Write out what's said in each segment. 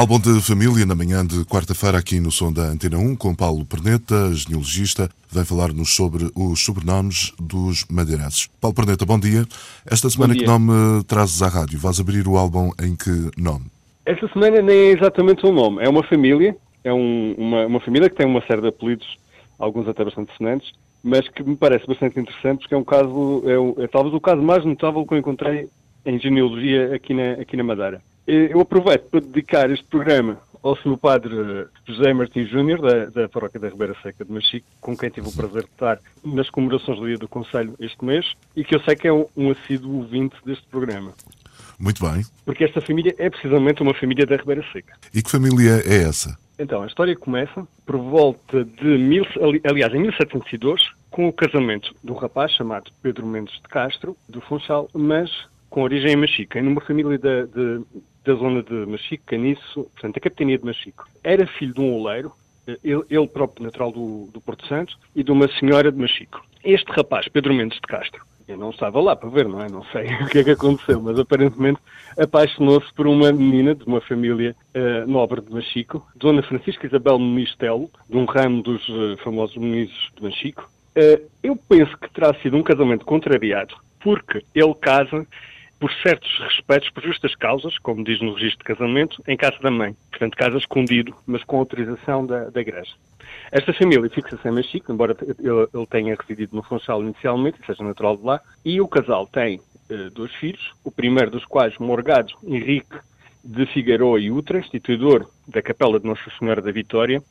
Álbum de família na manhã de quarta-feira aqui no som da Antena 1 com Paulo Perneta, genealogista, vem falar-nos sobre os sobrenomes dos madeirenses. Paulo Perneta, bom dia. Esta semana que nome trazes à rádio? Vais abrir o álbum em que nome? Esta semana nem é exatamente um nome, é uma família, é um, uma, uma família que tem uma série de apelidos, alguns até bastante sonantes, mas que me parece bastante interessante porque é um caso, é, é talvez o caso mais notável que eu encontrei em genealogia aqui na, aqui na Madeira. Eu aproveito para dedicar este programa ao seu padre José Martins Júnior, da, da paróquia da Ribeira Seca de Machico, com quem tive o prazer de estar nas comemorações do Dia do Conselho este mês, e que eu sei que é um, um assíduo ouvinte deste programa. Muito bem. Porque esta família é precisamente uma família da Ribeira Seca. E que família é essa? Então, a história começa por volta de, mil, aliás, em 1702, com o casamento de um rapaz chamado Pedro Mendes de Castro, do Funchal, mas com origem em Machico, em uma família de, de, da zona de Machico, Caniço, portanto, a capitania de Machico. Era filho de um oleiro, eh, ele, ele próprio natural do, do Porto Santo, e de uma senhora de Machico. Este rapaz, Pedro Mendes de Castro, eu não estava lá para ver, não é? Não sei o que é que aconteceu, mas aparentemente apaixonou-se por uma menina de uma família uh, nobre de Machico, Dona Francisca Isabel Muniz Telo, de um ramo dos uh, famosos Munizes de Machico. Uh, eu penso que terá sido um casamento contrariado, porque ele casa por certos respeitos, por justas causas, como diz no registro de casamento, em casa da mãe. Portanto, casa escondido, mas com autorização da, da igreja. Esta família fixa-se em Machico, embora ele, tenha residido no Funchal inicialmente, seja natural de lá, e o casal tem uh, dois filhos, o primeiro dos quais, Morgado Henrique de Figueiredo e Utra, instituidor da Capela de Nossa Senhora da Vitória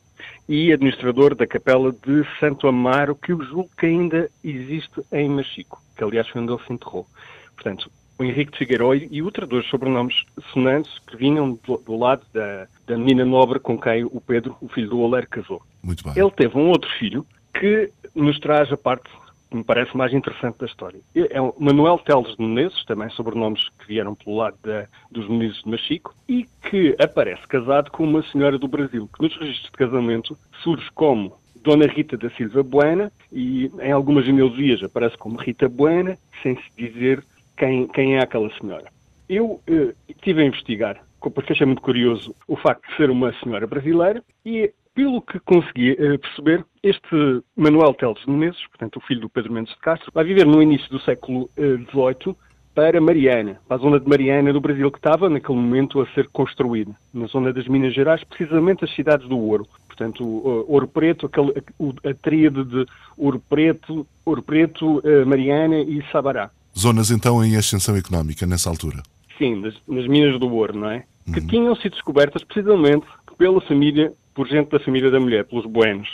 e administrador da Capela de Santo Amaro, que eu julgo que ainda existe em Machico, que aliás foi onde ele se enterrou. Portanto, o Henrique de Figueiredo e outros dois sobrenomes sonantes que vinham do, do lado da, da, menina nobre com quem o Pedro, o filho do Oleiro, casou. Muito bem. Ele teve um outro filho que nos traz a parte que me parece mais interessante da história. É o Manuel Teles de Menezes, também sobrenomes que vieram pelo lado da, dos Menezes de Machico, e que aparece casado com uma senhora do Brasil, que nos registros de casamento surge como Dona Rita da Silva Buena, e em algumas genealogias aparece como Rita Buena, sem se dizer quem, quem é aquela senhora. Eu eh, estive a investigar, porque achei muito curioso o facto de ser uma senhora brasileira e, pelo que consegui eh, perceber, este Manuel Teles de Menezes, portanto o filho do Pedro Mendes de Castro, vai viver no início do século XVIII eh, para Mariana, para a zona de Mariana do Brasil, que estava naquele momento a ser construída, na zona das Minas Gerais, precisamente as cidades do ouro. Portanto, Ouro Preto, aquele, a, a tríade de Ouro Preto, Ouro Preto, Mariana e Sabará. Zonas então em ascensão económica nessa altura? Sim, nas, nas minas do ouro, não é? Uhum. Que tinham sido descobertas precisamente pela família, por gente da família da mulher, pelos Buenos.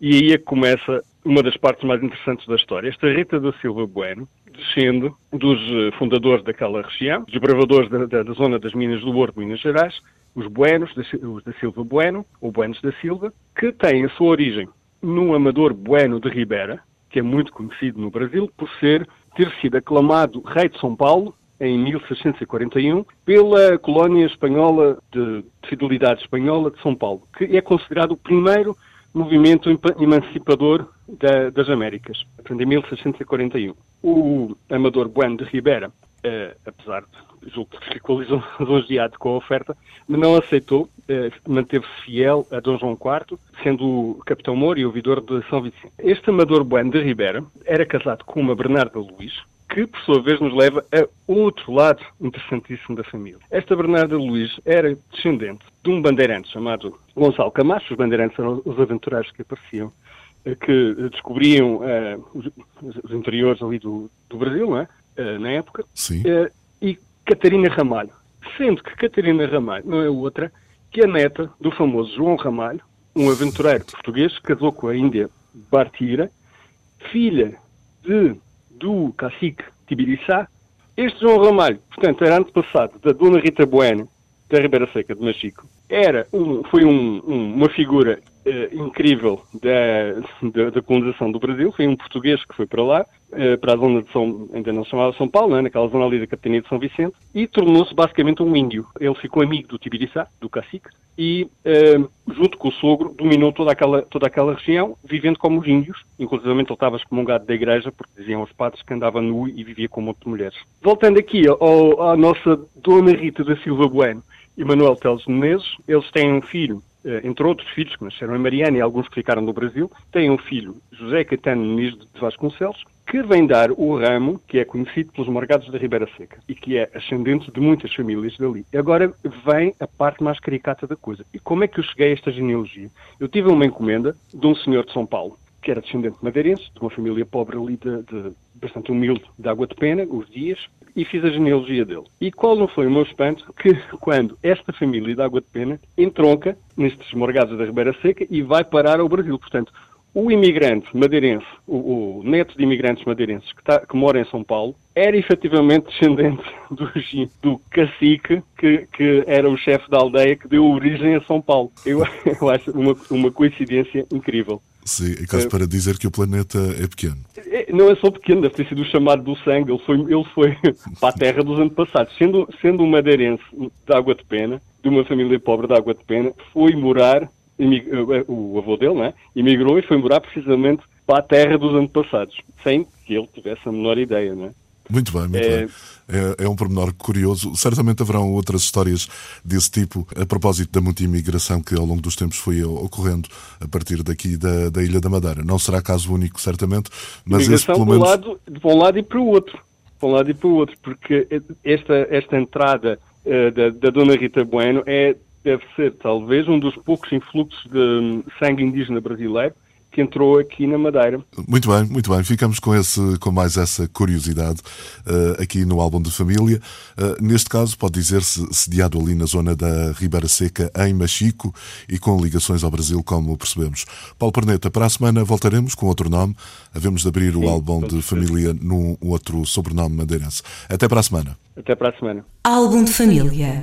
E aí é que começa uma das partes mais interessantes da história. Esta Rita da Silva Bueno descende dos eh, fundadores daquela região, dos bravadores da, da, da, zona das minas do ouro de Minas Gerais, os Buenos, os da Silva Bueno, ou Buenos da Silva, que têm a sua origem no amador Bueno de Ribeira, que é muito conhecido no Brasil por ser ter sido aclamado rei de São Paulo em 1641 pela colónia espanhola de fidelidade espanhola de São Paulo, que é considerado o primeiro movimento emancipador da, das Américas, em 1641. O Amador Bueno de Ribeira, eh, apesar de julgo que ficou lisonjeado com a oferta, mas não aceitou, eh, manteve-se fiel a Dom João IV, sendo o capitão Moro e o ouvidor de São Vicente. Este Amador Bueno de Ribeira era casado com uma Bernarda Luís, que por sua vez nos leva a outro lado interessantíssimo da família. Esta Bernarda Luís era descendente de um bandeirante chamado Gonçalo Camacho, os bandeirantes eram os aventureiros que apareciam, eh, que descobriam uh, os, os, interiores ali do, do Brasil, não é? Uh, na época. Sim. Uh, e Catarina Ramalho. Sendo que Catarina Ramalho não é outra que a neta do famoso João Ramalho, um aventureiro português que casou com a Índia Bartira, filha de, do cacique Tibiriçá. Este João Ramalho, portanto, era antepassado da Dona Rita Bueno, da Ribeira Seca de Machico. Era um, foi um, um, uma figura uh, incrível da, da, da, colonização do Brasil. Foi um português que foi para lá, uh, para a zona de São, ainda não chamava São Paulo, né, naquela zona ali da capitania de São Vicente, e tornou-se basicamente um índio. Ele ficou amigo do Tibiriçá, do cacique, e, uh, junto com o sogro, dominou toda aquela, toda aquela região, vivendo como os índios. Inclusive, ele estava excomungado da igreja, porque diziam os padres que andava nu e vivia com um monte de mulheres. Voltando aqui ao, à nossa Dona Rita da Silva Bueno e Manuel Teles Menezes, eles têm um filho entre outros filhos que nasceram em Mariana e alguns que ficaram no Brasil, tem um filho, José Caetano Muniz de Vasconcelos, que vem dar o ramo que é conhecido pelos morgados da Ribeira Seca e que é ascendente de muitas famílias dali. Agora vem a parte mais caricata da coisa. E como é que eu cheguei a esta genealogia? Eu tive uma encomenda de um senhor de São Paulo, que era descendente madeirense, de uma família pobre ali, de, de bastante humilde, de Água de Pena, os dias, e fiz a genealogia dele. E qual não foi o meu espanto que quando esta família de Água de Pena entronca nestes morgados da Ribeira Seca e vai parar ao Brasil. Portanto, o imigrante madeirense, o, o neto de imigrantes madeirenses que, tá, que, mora em São Paulo, era efetivamente descendente do, do cacique que, que, era o chefe da aldeia que deu origem a São Paulo. Eu, eu acho uma, uma coincidência incrível. Sim, é caso é, para dizer que o planeta é pequeno. É, não é só pequeno, deve ter sido chamado do sangue. Ele foi, ele foi para a terra dos antepassados. Sendo, sendo um madeirense de Água de Pena, de uma família pobre de Água de Pena, foi morar, eh, o avô dele, né, imigrou e foi morar precisamente para a terra dos antepassados, sem que ele tivesse a menor ideia, né? Muito bem, muito é... bem. É, é, um pormenor curioso. Certamente haverão outras histórias desse tipo a propósito da muita imigração que ao longo dos tempos foi ocorrendo a partir daqui da, da Ilha da Madeira. Não será caso único, certamente, mas esse pelo menos... Lado, de um lado e para o outro. Para um lado e para o outro, porque esta, esta entrada uh, da, da Dona Rita Bueno é, deve ser talvez um dos poucos influxos de hum, sangue indígena brasileiro que entrou aqui na Madeira. Muito bem, muito bem. Ficamos com, esse, com mais essa curiosidade uh, aqui no álbum de família. Uh, neste caso, pode dizer-se sediado ali na zona da Ribeira Seca, em Machico, e com ligações ao Brasil, como percebemos. Paulo Perneta, para a semana voltaremos com outro nome. Havemos de abrir Sim, o álbum de família num outro sobrenome madeirense. Até para a semana. Até para a semana. Álbum de família.